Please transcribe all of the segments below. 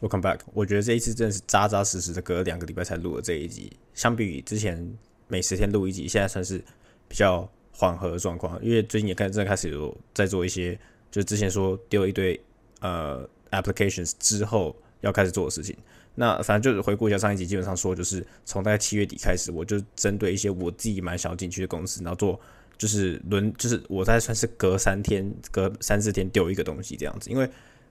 Welcome back。我觉得这一次真的是扎扎实实的，隔了两个礼拜才录了这一集。相比于之前每十天录一集，现在算是比较缓和的状况。因为最近也开真的开始有在做一些，就是之前说丢一堆呃 applications 之后要开始做的事情。那反正就是回顾一下上一集，基本上说就是从大概七月底开始，我就针对一些我自己蛮想要进去的公司，然后做就是轮，就是我在算是隔三天、隔三四天丢一个东西这样子，因为。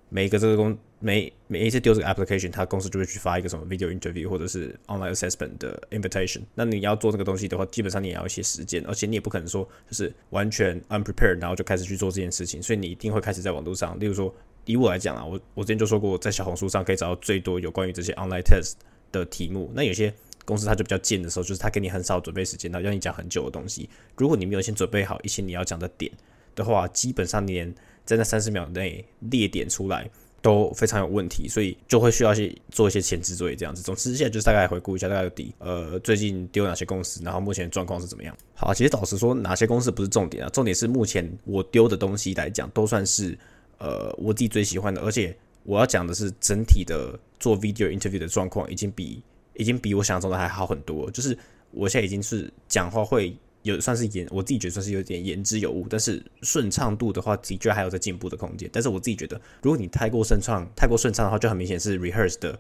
每一个这个公每每一次丢这个 application，他公司就会去发一个什么 video interview 或者是 online assessment 的 invitation。那你要做这个东西的话，基本上你也要一些时间，而且你也不可能说就是完全 unprepared，然后就开始去做这件事情。所以你一定会开始在网络上，例如说以我来讲啊，我我之前就说过，在小红书上可以找到最多有关于这些 online test 的题目。那有些公司他就比较贱的时候，就是他给你很少准备时间，然后让你讲很久的东西。如果你没有先准备好一些你要讲的点的话，基本上连在那三十秒内列点出来都非常有问题，所以就会需要去做一些前置作业这样子。总之，现在就是大概回顾一下大概底，呃，最近丢哪些公司，然后目前状况是怎么样。好，其实老实说，哪些公司不是重点啊，重点是目前我丢的东西来讲，都算是呃我自己最喜欢的。而且我要讲的是，整体的做 video interview 的状况已经比已经比我想象中的还好很多。就是我现在已经是讲话会。有算是言，我自己觉得算是有点言之有物，但是顺畅度的话，的确还有在进步的空间。但是我自己觉得，如果你太过顺畅、太过顺畅的话，就很明显是 rehearse 的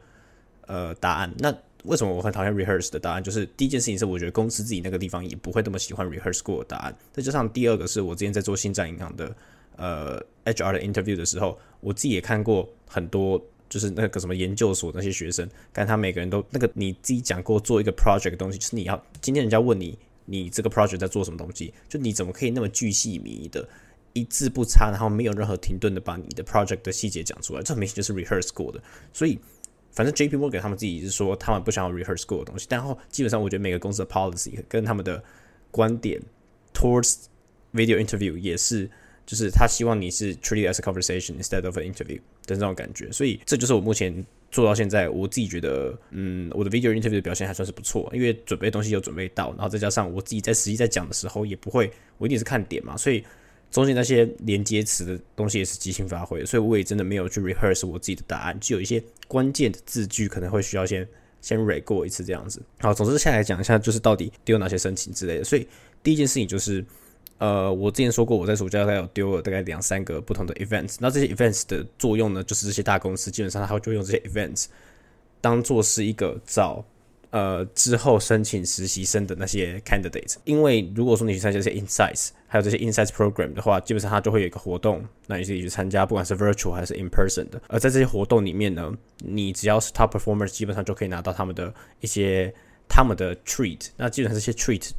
呃答案。那为什么我很讨厌 rehearse 的答案？就是第一件事情是，我觉得公司自己那个地方也不会那么喜欢 rehearse 过的答案。再加上第二个是我之前在做新站银行的呃 HR 的 interview 的时候，我自己也看过很多，就是那个什么研究所那些学生，看他每个人都那个你自己讲过做一个 project 的东西，就是你要今天人家问你。你这个 project 在做什么东西？就你怎么可以那么巨细靡遗的，一字不差，然后没有任何停顿的把你的 project 的细节讲出来？这明显就是 rehearse 过的。所以，反正 JP Morgan 他们自己是说他们不想要 rehearse 过的东西。然后，基本上我觉得每个公司的 policy 跟他们的观点 towards video interview 也是，就是他希望你是 treat as a conversation instead of an interview 的这种感觉。所以，这就是我目前。做到现在，我自己觉得，嗯，我的 video interview 的表现还算是不错，因为准备东西有准备到，然后再加上我自己在实际在讲的时候，也不会，我一定是看点嘛，所以中间那些连接词的东西也是即兴发挥，所以我也真的没有去 rehearse 我自己的答案，就有一些关键的字句可能会需要先先 re 过一次这样子。好，总之下来讲一下，就是到底丢哪些申请之类的。所以第一件事情就是。呃，我之前说过，我在暑假大概有丢了大概两三个不同的 events。那这些 events 的作用呢，就是这些大公司基本上它会就用这些 events 当做是一个找呃之后申请实习生的那些 candidate。因为如果说你去参加这些 insights，还有这些 insights program 的话，基本上它就会有一个活动，那你自己去参加，不管是 virtual 还是 in person 的。而在这些活动里面呢，你只要是 top performers，基本上就可以拿到他们的一些他们的 treat。那基本上这些 treat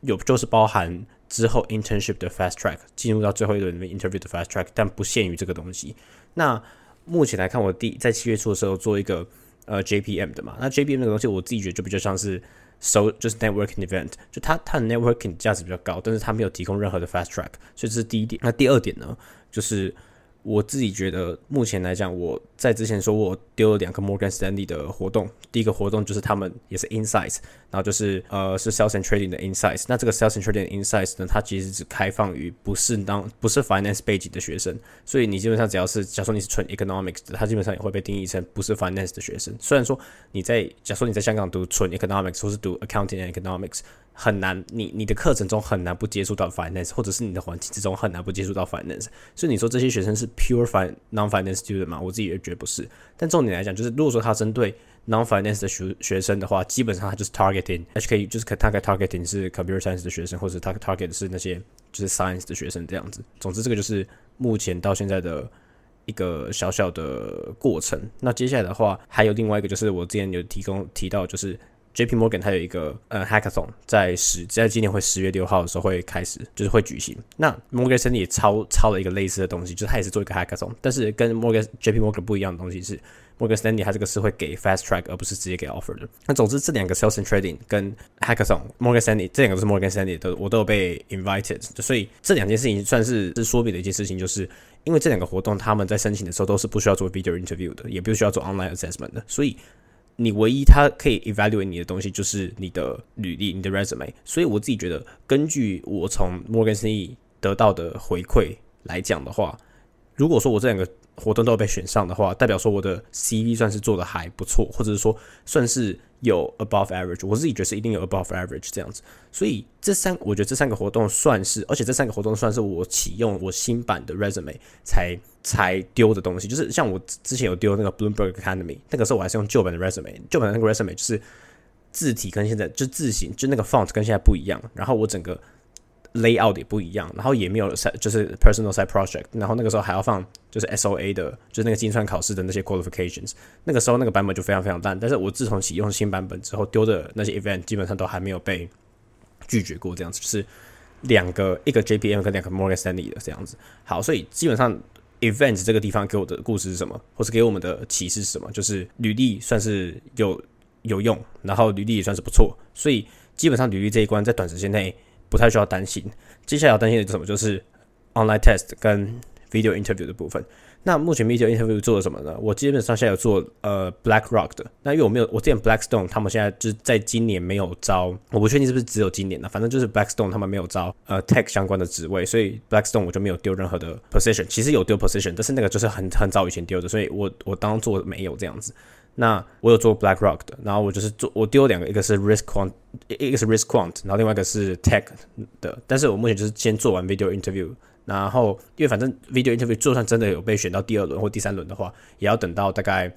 有就是包含。之后 internship 的 fast track 进入到最后一轮 interview 的 fast track，但不限于这个东西。那目前来看，我第在七月初的时候做一个呃 JPM 的嘛，那 JPM 那个东西我自己觉得就比较像是 so 就是 networking event，就它它的 networking 价值比较高，但是它没有提供任何的 fast track，所以这是第一点。那第二点呢，就是。我自己觉得，目前来讲，我在之前说我丢了两个 Morgan Stanley 的活动。第一个活动就是他们也是 Insights，然后就是呃是 Sales and Trading 的 Insights。那这个 Sales and Trading Insights 呢，它其实只开放于不是当不是 Finance 背景的学生。所以你基本上只要是，假如说你是纯 Economics 的，它基本上也会被定义成不是 Finance 的学生。虽然说你在假如说你在香港读纯 Economics 或是读 Accounting and Economics。很难，你你的课程中很难不接触到 finance，或者是你的环境之中很难不接触到 finance。所以你说这些学生是 pure finance non finance student 吗？我自己也觉得不是。但重点来讲，就是如果说他针对 non finance 的学学生的话，基本上他就是 targeting HK，就是他 targeting 是 computer science 的学生，或者他 target 是那些就是 science 的学生这样子。总之，这个就是目前到现在的一个小小的过程。那接下来的话，还有另外一个，就是我之前有提供提到，就是。J.P. Morgan 它有一个呃 Hackathon，在十在今年会十月六号的时候会开始，就是会举行。那 Morgan Stanley 也抄抄了一个类似的东西，就是它也是做一个 Hackathon，但是跟 Morgan J.P. Morgan 不一样的东西是，Morgan Stanley 它这个是会给 Fast Track，而不是直接给 Offer 的。那总之这两个 Sales and Trading 跟 Hackathon，Morgan Stanley 这两个是 Morgan Stanley 的，我都有被 Invited，所以这两件事情算是是说明的一件事情，就是因为这两个活动他们在申请的时候都是不需要做 Video Interview 的，也不需要做 Online Assessment 的，所以。你唯一他可以 evaluate 你的东西就是你的履历，你的 resume。所以我自己觉得，根据我从 Morgan Stanley 得到的回馈来讲的话，如果说我这两个活动都被选上的话，代表说我的 CV 算是做的还不错，或者是说算是有 above average，我自己觉得是一定有 above average 这样子。所以这三，我觉得这三个活动算是，而且这三个活动算是我启用我新版的 resume 才才丢的东西。就是像我之前有丢那个 Bloomberg Academy，那个时候我还是用旧版的 resume，旧版的那个 resume 就是字体跟现在就字形就那个 font 跟现在不一样，然后我整个。Layout 也不一样，然后也没有 side 就是 personal side project，然后那个时候还要放就是 S O A 的，就是那个精算考试的那些 qualifications，那个时候那个版本就非常非常烂。但是我自从启用新版本之后，丢的那些 event 基本上都还没有被拒绝过，这样子就是两个一个 J P M 跟两个 Morgan Stanley 的这样子。好，所以基本上 event 这个地方给我的故事是什么，或是给我们的启示是什么？就是履历算是有有用，然后履历也算是不错，所以基本上履历这一关在短时间内。不太需要担心，接下来要担心的是什么？就是 online test 跟 video interview 的部分。那目前 video interview 做了什么呢？我基本上现在有做呃 BlackRock 的。那因为我没有，我之前 Blackstone 他们现在就在今年没有招，我不确定是不是只有今年的，反正就是 Blackstone 他们没有招呃 tech 相关的职位，所以 Blackstone 我就没有丢任何的 position。其实有丢 position，但是那个就是很很早以前丢的，所以我我当做没有这样子。那我有做 BlackRock 的，然后我就是做我丢两个，一个是 Risk Quant，一个是 Risk Quant，然后另外一个是 Tech 的。但是我目前就是先做完 Video Interview，然后因为反正 Video Interview 就算真的有被选到第二轮或第三轮的话，也要等到大概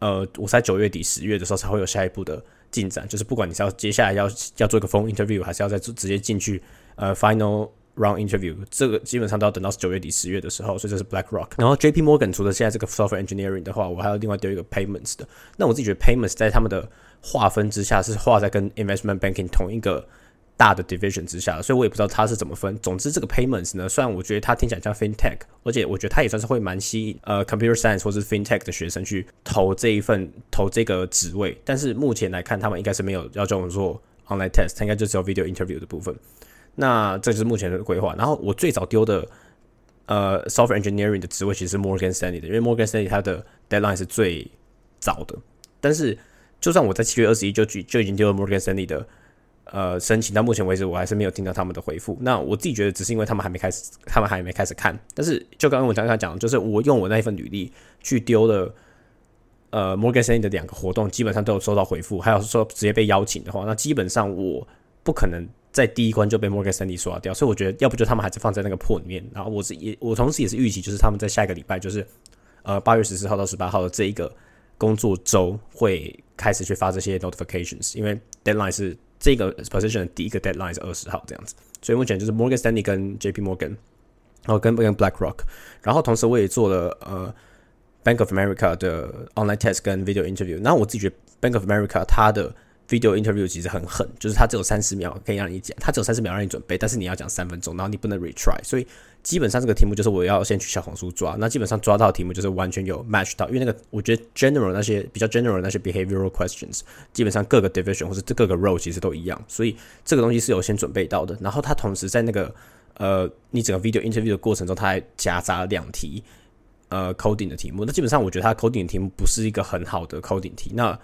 呃我在九月底十月的时候才会有下一步的进展。就是不管你是要接下来要要做一个 Phone Interview，还是要再直接进去呃 Final。Round interview，这个基本上都要等到九月底十月的时候，所以这是 BlackRock。然后 JP Morgan 除了现在这个 Software Engineering 的话，我还要另外丢一个 Payments 的。那我自己觉得 Payments 在他们的划分之下是划在跟 Investment Banking 同一个大的 Division 之下，所以我也不知道它是怎么分。总之，这个 Payments 呢，虽然我觉得它听起来像 FinTech，而且我觉得它也算是会蛮吸引呃 Computer Science 或是 FinTech 的学生去投这一份投这个职位，但是目前来看，他们应该是没有要叫我做 Online Test，它应该就只有 Video Interview 的部分。那这就是目前的规划。然后我最早丢的呃，software engineering 的职位其实是 Morgan Stanley 的，因为 Morgan Stanley 它的 deadline 是最早的。但是就算我在七月二十一就就已经丢了 Morgan Stanley 的呃申请，到目前为止我还是没有听到他们的回复。那我自己觉得只是因为他们还没开始，他们还没开始看。但是就刚刚我刚刚讲，就是我用我那一份履历去丢了呃 Morgan Stanley 的两个活动，基本上都有收到回复。还有说直接被邀请的话，那基本上我不可能。在第一关就被 Morgan Stanley 刷掉，所以我觉得要不就他们还是放在那个破里面。然后我是也我同时也是预期，就是他们在下一个礼拜，就是呃八月十四号到十八号的这一个工作周会开始去发这些 notifications，因为 deadline 是这个 position 的第一个 deadline 是二十号这样子。所以目前就是 Morgan Stanley 跟 JP Morgan，然后跟跟 BlackRock，然后同时我也做了呃 Bank of America 的 online test 跟 video interview。那我自己觉得 Bank of America 它的 Video interview 其实很狠，就是它只有三十秒可以让你讲，它只有三十秒让你准备，但是你要讲三分钟，然后你不能 retry，所以基本上这个题目就是我要先去小红书抓，那基本上抓到题目就是完全有 match 到，因为那个我觉得 general 那些比较 general 那些 behavioral questions，基本上各个 division 或者各个 role 其实都一样，所以这个东西是有先准备到的。然后它同时在那个呃你整个 video interview 的过程中，它还夹杂两题呃 coding 的题目，那基本上我觉得它 coding 的题目不是一个很好的 coding 题，那。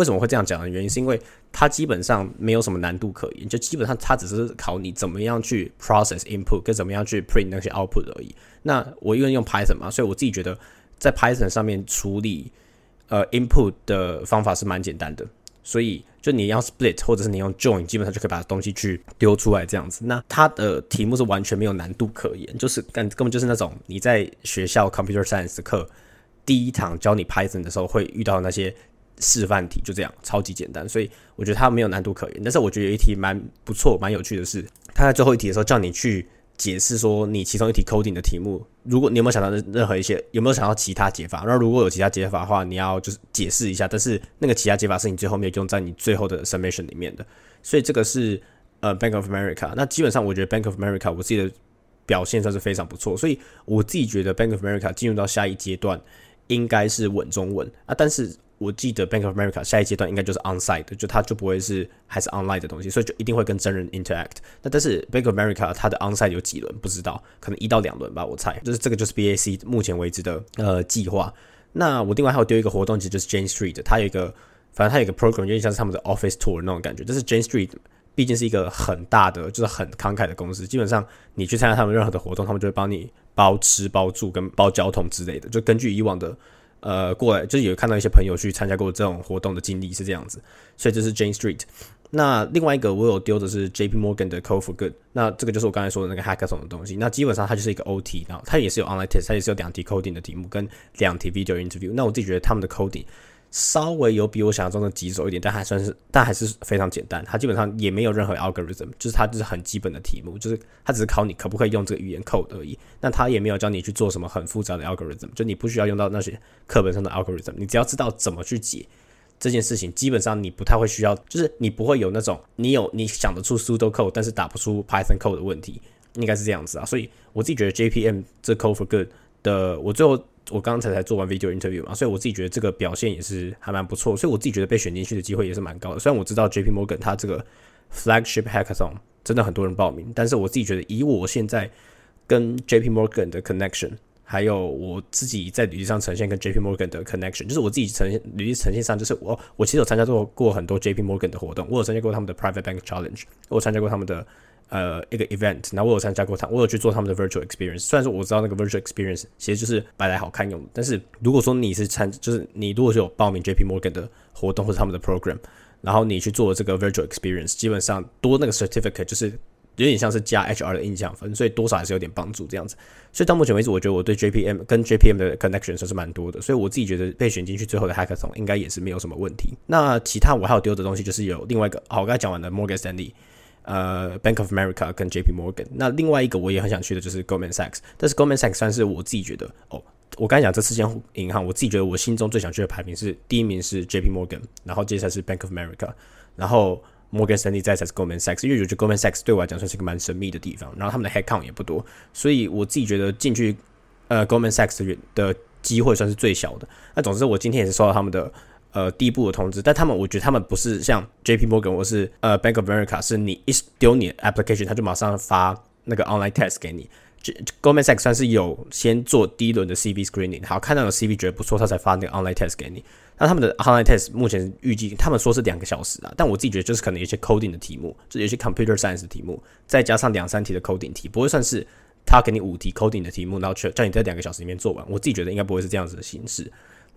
为什么会这样讲的原因，是因为它基本上没有什么难度可言，就基本上它只是考你怎么样去 process input，跟怎么样去 print 那些 output 而已。那我因为用 Python 嘛，所以我自己觉得在 Python 上面处理呃 input 的方法是蛮简单的。所以就你要 split 或者是你用 join，基本上就可以把东西去丢出来这样子。那它的题目是完全没有难度可言，就是根根本就是那种你在学校 computer science 课第一堂教你 Python 的时候会遇到那些。示范题就这样，超级简单，所以我觉得它没有难度可言。但是我觉得有一题蛮不错、蛮有趣的是，它在最后一题的时候叫你去解释说你其中一题 coding 的题目，如果你有没有想到任何一些，有没有想到其他解法？那如果有其他解法的话，你要就是解释一下。但是那个其他解法是你最后面用在你最后的 submission 里面的。所以这个是呃 Bank of America。那基本上我觉得 Bank of America 我自己的表现算是非常不错，所以我自己觉得 Bank of America 进入到下一阶段应该是稳中稳啊，但是。我记得 Bank of America 下一阶段应该就是 onsite，就它就不会是还是 online 的东西，所以就一定会跟真人 interact。那但是 Bank of America 它的 onsite 有几轮不知道，可能一到两轮吧，我猜。就是这个就是 BAC 目前为止的呃计划。那我另外还有丢一个活动，其实就是 Jane Street，它有一个反正它有个 program，有点像是他们的 office tour 那种感觉。但是 Jane Street 毕竟是一个很大的，就是很慷慨的公司。基本上你去参加他们任何的活动，他们就会帮你包吃包住跟包交通之类的。就根据以往的呃过来，就是有看到一些朋友去参加过这种活动的经历是这样子。所以这是 Jane Street。那另外一个我有丢的是 J P Morgan 的 Code for Good，那这个就是我刚才说的那个 Hackathon 的东西。那基本上它就是一个 OT，然后它也是有 online test，它也是有两题 coding 的题目跟两题 video interview。那我自己觉得他们的 coding 稍微有比我想象中的棘手一点，但还算是，但还是非常简单。它基本上也没有任何 algorithm，就是它就是很基本的题目，就是它只是考你可不可以用这个语言 code 而已。那它也没有教你去做什么很复杂的 algorithm，就你不需要用到那些课本上的 algorithm，你只要知道怎么去解。这件事情基本上你不太会需要，就是你不会有那种你有你想得出 pseudo code，但是打不出 Python code 的问题，应该是这样子啊。所以我自己觉得 JPM 这 Code for Good 的，我最后我刚才才做完 video interview 嘛，所以我自己觉得这个表现也是还蛮不错，所以我自己觉得被选进去的机会也是蛮高的。虽然我知道 JP Morgan 它这个 flagship hackathon 真的很多人报名，但是我自己觉得以我现在跟 JP Morgan 的 connection。还有我自己在履历上呈现跟 J P Morgan 的 connection，就是我自己呈现履历呈现上，就是我我其实有参加过过很多 J P Morgan 的活动，我有参加过他们的 Private Bank Challenge，我参加过他们的呃一个 event，然后我有参加过他，我有去做他们的 Virtual Experience。虽然说我知道那个 Virtual Experience 其实就是摆来好看用，但是如果说你是参，就是你如果是有报名 J P Morgan 的活动或者他们的 program，然后你去做这个 Virtual Experience，基本上多那个 certificate 就是。有点像是加 HR 的印象分，所以多少还是有点帮助这样子。所以到目前为止，我觉得我对 JPM 跟 JPM 的 connection 算是蛮多的，所以我自己觉得被选进去最后的 hackathon 应该也是没有什么问题。那其他我还有丢的东西，就是有另外一个，好，我刚才讲完的 Morgan Stanley，呃，Bank of America 跟 JP Morgan。那另外一个我也很想去的就是 Goldman Sachs，但是 Goldman Sachs 算是我自己觉得，哦，我刚才讲这四间银行，我自己觉得我心中最想去的排名是第一名是 JP Morgan，然后接下来是 Bank of America，然后。摩根士丹利再才是 Goldman Sachs，因为我觉得 Goldman Sachs 对我来讲算是一个蛮神秘的地方，然后他们的 headcount 也不多，所以我自己觉得进去呃 Goldman Sachs 的的机会算是最小的。那总之我今天也是收到他们的呃第一步的通知，但他们我觉得他们不是像 JP Morgan 或是呃 Bank of America，是你一丢你 application，他就马上发那个 online test 给你。Goldman Sachs 算是有先做第一轮的 CV screening，好看到有 CV 觉得不错，他才发那个 online test 给你。那他们的 online test 目前预计他们说是两个小时啊，但我自己觉得就是可能有些 coding 的题目，就有些 computer science 的题目，再加上两三题的 coding 题，不会算是他给你五题 coding 的题目，然后叫你在两个小时里面做完。我自己觉得应该不会是这样子的形式。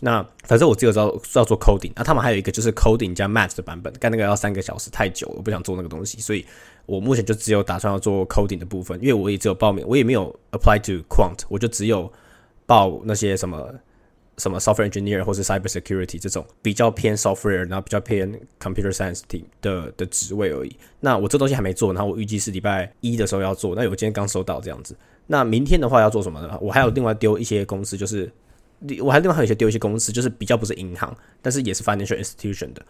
那反正我只有知道是要做 coding，那他们还有一个就是 coding 加 math 的版本，干那个要三个小时，太久了，我不想做那个东西，所以我目前就只有打算要做 coding 的部分，因为我也只有报名，我也没有 apply to quant，我就只有报那些什么。什么 software engineer 或是 cyber security 这种比较偏 software，然后比较偏 computer science 的的职位而已。那我这东西还没做，然后我预计是礼拜一的时候要做。那我今天刚收到这样子。那明天的话要做什么呢？我还有另外丢一些公司，就是我还另外还有一些丢一些公司，就是比较不是银行，但是也是 financial institution 的，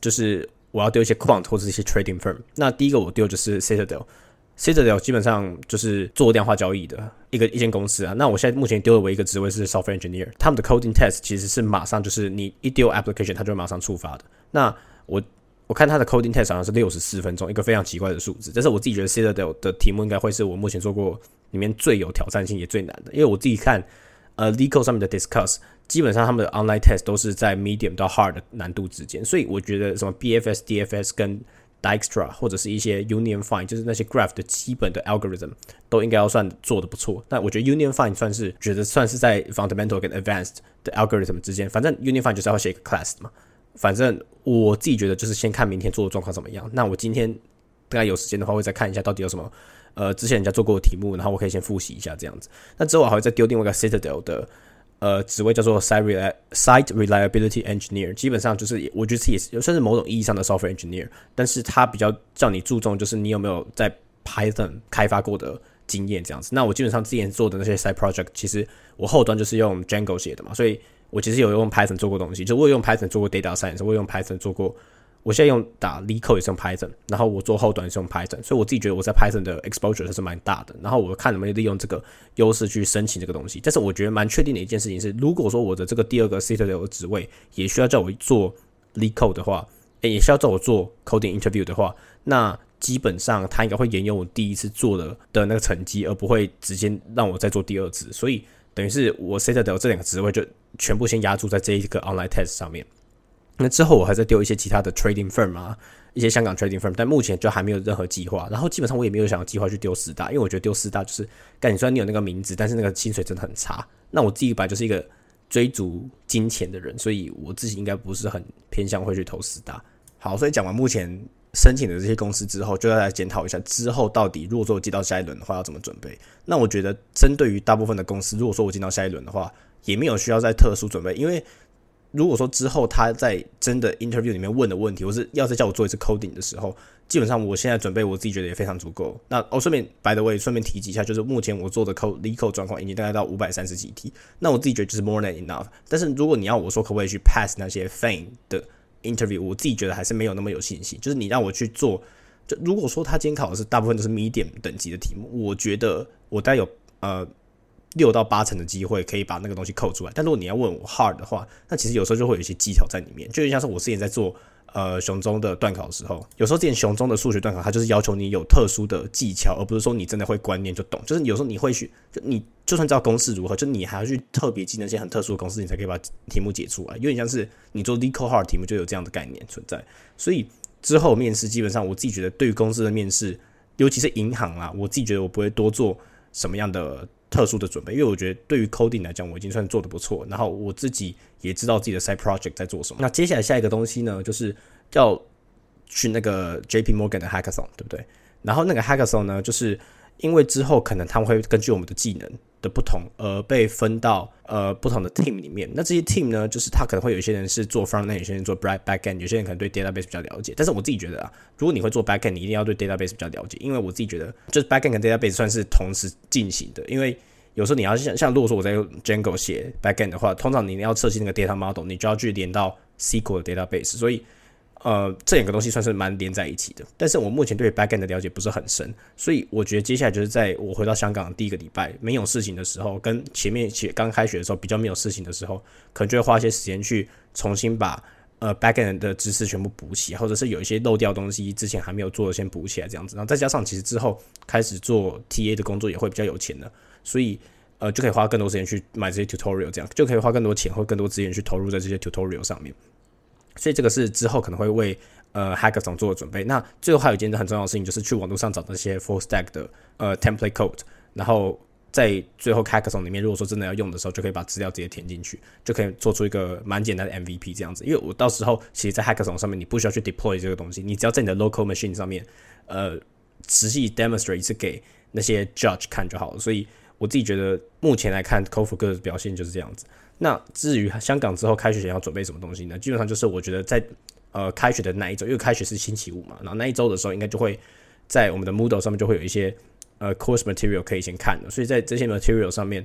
就是我要丢一些 quant 或者一些 trading firm。那第一个我丢就是 Citadel。Citadel 基本上就是做量化交易的一个一间公司啊。那我现在目前丢的唯一个职位是 software engineer，他们的 coding test 其实是马上就是你一丢 application，它就会马上触发的。那我我看他的 coding test 好像是六十四分钟，一个非常奇怪的数字。但是我自己觉得 Citadel 的题目应该会是我目前做过里面最有挑战性也最难的，因为我自己看呃 legal 上面的 discuss，基本上他们的 online test 都是在 medium 到 hard 的难度之间，所以我觉得什么 BFS、DFS 跟 Dijkstra 或者是一些 Union Fine，就是那些 Graph 的基本的 algorithm 都应该要算做的不错。但我觉得 Union Fine 算是觉得算是在 fundamental 跟 advanced 的 algorithm 之间。反正 Union Fine 就是要写一个 class 嘛。反正我自己觉得就是先看明天做的状况怎么样。那我今天大概有时间的话，会再看一下到底有什么呃之前人家做过的题目，然后我可以先复习一下这样子。那之后我还会再丢另外一个 Citadel 的。呃，职位叫做 site site reliability engineer，基本上就是我觉得也是算是某种意义上的 software engineer，但是它比较叫你注重就是你有没有在 Python 开发过的经验这样子。那我基本上之前做的那些 side project，其实我后端就是用 Django 写的嘛，所以我其实有用 Python 做过东西，就我有用 Python 做过 data science，我有用 Python 做过。我现在用打 l e c o 也是用 Python，然后我做后端也是用 Python，所以我自己觉得我在 Python 的 exposure 还是蛮大的。然后我看能不能利用这个优势去申请这个东西。但是我觉得蛮确定的一件事情是，如果说我的这个第二个 Citadel 的职位也需要叫我做 l e c o 的话，诶，也需要叫我做 coding interview 的话，那基本上他应该会沿用我第一次做的的那个成绩，而不会直接让我再做第二次。所以等于是我 Citadel 这两个职位就全部先压注在这一个 online test 上面。那之后我还在丢一些其他的 trading firm 啊，一些香港 trading firm，但目前就还没有任何计划。然后基本上我也没有想要计划去丢四大，因为我觉得丢四大就是，干你虽然你有那个名字，但是那个薪水真的很差。那我自己本来就是一个追逐金钱的人，所以我自己应该不是很偏向会去投四大。好，所以讲完目前申请的这些公司之后，就要来检讨一下之后到底如果说我接到下一轮的话要怎么准备。那我觉得针对于大部分的公司，如果说我进到下一轮的话，也没有需要再特殊准备，因为。如果说之后他在真的 interview 里面问的问题，或是要再叫我做一次 coding 的时候，基本上我现在准备我自己觉得也非常足够。那我顺便 by the way 顺便提及一下，就是目前我做的 code l e code 状况已经大概到五百三十几题，那我自己觉得就是 more than enough。但是如果你要我说可不可以去 pass 那些 fain 的 interview，我自己觉得还是没有那么有信心。就是你让我去做，就如果说他今天考的是大部分都是 medium 等级的题目，我觉得我大概有呃。六到八成的机会可以把那个东西扣出来，但如果你要问我 hard 的话，那其实有时候就会有一些技巧在里面，就像是我之前在做呃熊中的段考的时候，有时候之前熊中的数学段考，它就是要求你有特殊的技巧，而不是说你真的会观念就懂，就是有时候你会去，就你就算知道公式如何，就你还要去特别记那些很特殊的公式，你才可以把题目解出来，有点像是你做 l e c o hard 题目就有这样的概念存在，所以之后面试基本上我自己觉得对于公司的面试，尤其是银行啊，我自己觉得我不会多做什么样的。特殊的准备，因为我觉得对于 coding 来讲，我已经算做的不错。然后我自己也知道自己的 side project 在做什么。那接下来下一个东西呢，就是要去那个 JP Morgan 的 hackathon，对不对？然后那个 hackathon 呢，就是因为之后可能他们会根据我们的技能。的不同，而被分到呃不同的 team 里面。那这些 team 呢，就是他可能会有一些人是做 front end，有些人做 back back end，有些人可能对 database 比较了解。但是我自己觉得啊，如果你会做 back end，你一定要对 database 比较了解，因为我自己觉得就是 back end 跟 database 算是同时进行的。因为有时候你要像像如果说我在用 Django 写 back end 的话，通常你要设计那个 data model，你就要去连到 SQL 的 database，所以。呃，这两个东西算是蛮连在一起的，但是我目前对 backend 的了解不是很深，所以我觉得接下来就是在我回到香港的第一个礼拜没有事情的时候，跟前面写刚开学的时候比较没有事情的时候，可能就会花一些时间去重新把呃 backend 的知识全部补起，或者是有一些漏掉东西之前还没有做的先补起来这样子，然后再加上其实之后开始做 TA 的工作也会比较有钱的，所以呃就可以花更多时间去买这些 tutorial，这样就可以花更多钱或更多资源去投入在这些 tutorial 上面。所以这个是之后可能会为呃 hackathon 做的准备。那最后还有一件很重要的事情，就是去网络上找那些 full stack 的呃 template code，然后在最后 hackathon 里面，如果说真的要用的时候，就可以把资料直接填进去，就可以做出一个蛮简单的 MVP 这样子。因为我到时候其实，在 hackathon 上面，你不需要去 deploy 这个东西，你只要在你的 local machine 上面呃实际 demonstrate 一次给那些 judge 看就好了。所以我自己觉得目前来看 c o f o 哥的表现就是这样子。那至于香港之后开学前要准备什么东西呢？基本上就是我觉得在呃开学的那一周，因为开学是星期五嘛，然后那一周的时候应该就会在我们的 Moodle 上面就会有一些呃 course material 可以先看的，所以在这些 material 上面，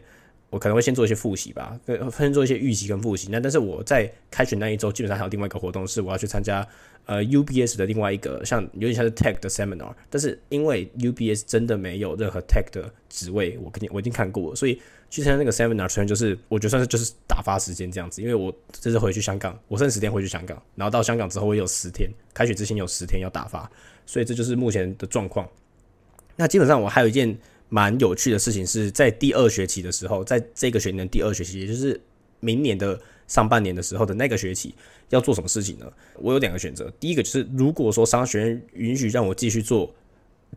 我可能会先做一些复习吧，先做一些预习跟复习。那但是我在开学那一周，基本上还有另外一个活动是我要去参加呃 UBS 的另外一个像有点像是 tech 的 seminar，但是因为 UBS 真的没有任何 tech 的职位，我肯定我已经看过了，所以。去参加那个 seminar，虽然就是我觉得算是就是打发时间这样子，因为我这次回去香港，我剩十天回去香港，然后到香港之后我有十天，开学之前有十天要打发，所以这就是目前的状况。那基本上我还有一件蛮有趣的事情是在第二学期的时候，在这个学年第二学期，也就是明年的上半年的时候的那个学期要做什么事情呢？我有两个选择，第一个就是如果说商学院允许让我继续做。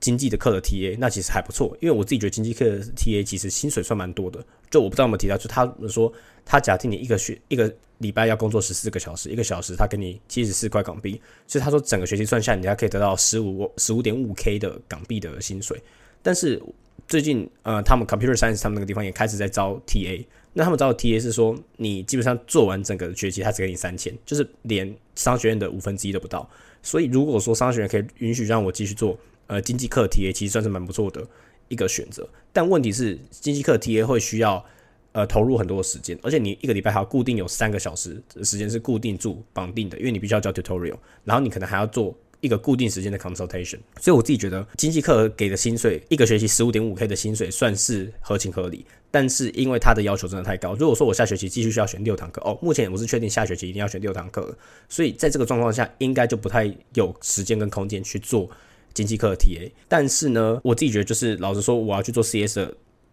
经济的课的 TA 那其实还不错，因为我自己觉得经济课的 TA 其实薪水算蛮多的。就我不知道有没有提到，就他们说他假定你一个学一个礼拜要工作十四个小时，一个小时他给你七十四块港币，所以他说整个学期算下来，你还可以得到十五十五点五 K 的港币的薪水。但是最近呃，他们 Computer Science 他们那个地方也开始在招 TA，那他们招的 TA 是说你基本上做完整个学期，他只给你三千，就是连商学院的五分之一都不到。所以如果说商学院可以允许让我继续做。呃，经济课 TA 其实算是蛮不错的一个选择，但问题是经济课 TA 会需要呃投入很多的时间，而且你一个礼拜还要固定有三个小时的时间是固定住绑定的，因为你必须要交 tutorial，然后你可能还要做一个固定时间的 consultation，所以我自己觉得经济课给的薪水一个学期十五点五 K 的薪水算是合情合理，但是因为他的要求真的太高，如果说我下学期继续需要选六堂课，哦，目前我是确定下学期一定要选六堂课，所以在这个状况下应该就不太有时间跟空间去做。经济课的 TA，但是呢，我自己觉得就是老实说，我要去做 CS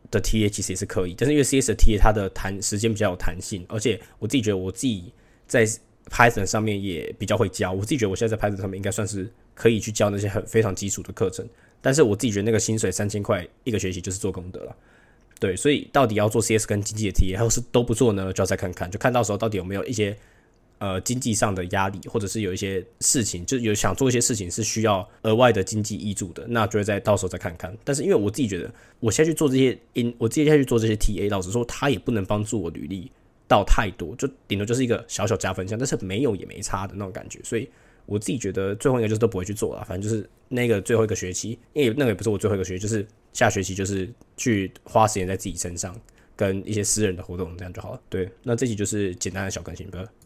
的 TA 其实也是可以，但是因为 CS 的 TA 它的弹时间比较有弹性，而且我自己觉得我自己在 Python 上面也比较会教。我自己觉得我现在在 Python 上面应该算是可以去教那些很非常基础的课程。但是我自己觉得那个薪水三千块一个学期就是做功德了。对，所以到底要做 CS 跟经济的题，还是都不做呢？就要再看看，就看到时候到底有没有一些呃经济上的压力，或者是有一些事情，就有想做一些事情是需要额外的经济益助的，那就会再到时候再看看。但是因为我自己觉得，我现在去做这些 in，我接下去做这些 TA，老实说，它也不能帮助我履历到太多，就顶多就是一个小小加分项，但是没有也没差的那种感觉。所以我自己觉得最后一个就是都不会去做了，反正就是那个最后一个学期，因为那个也不是我最后一个学期，就是下学期就是去花时间在自己身上，跟一些私人的活动这样就好了。对，那这期就是简单的小更新，不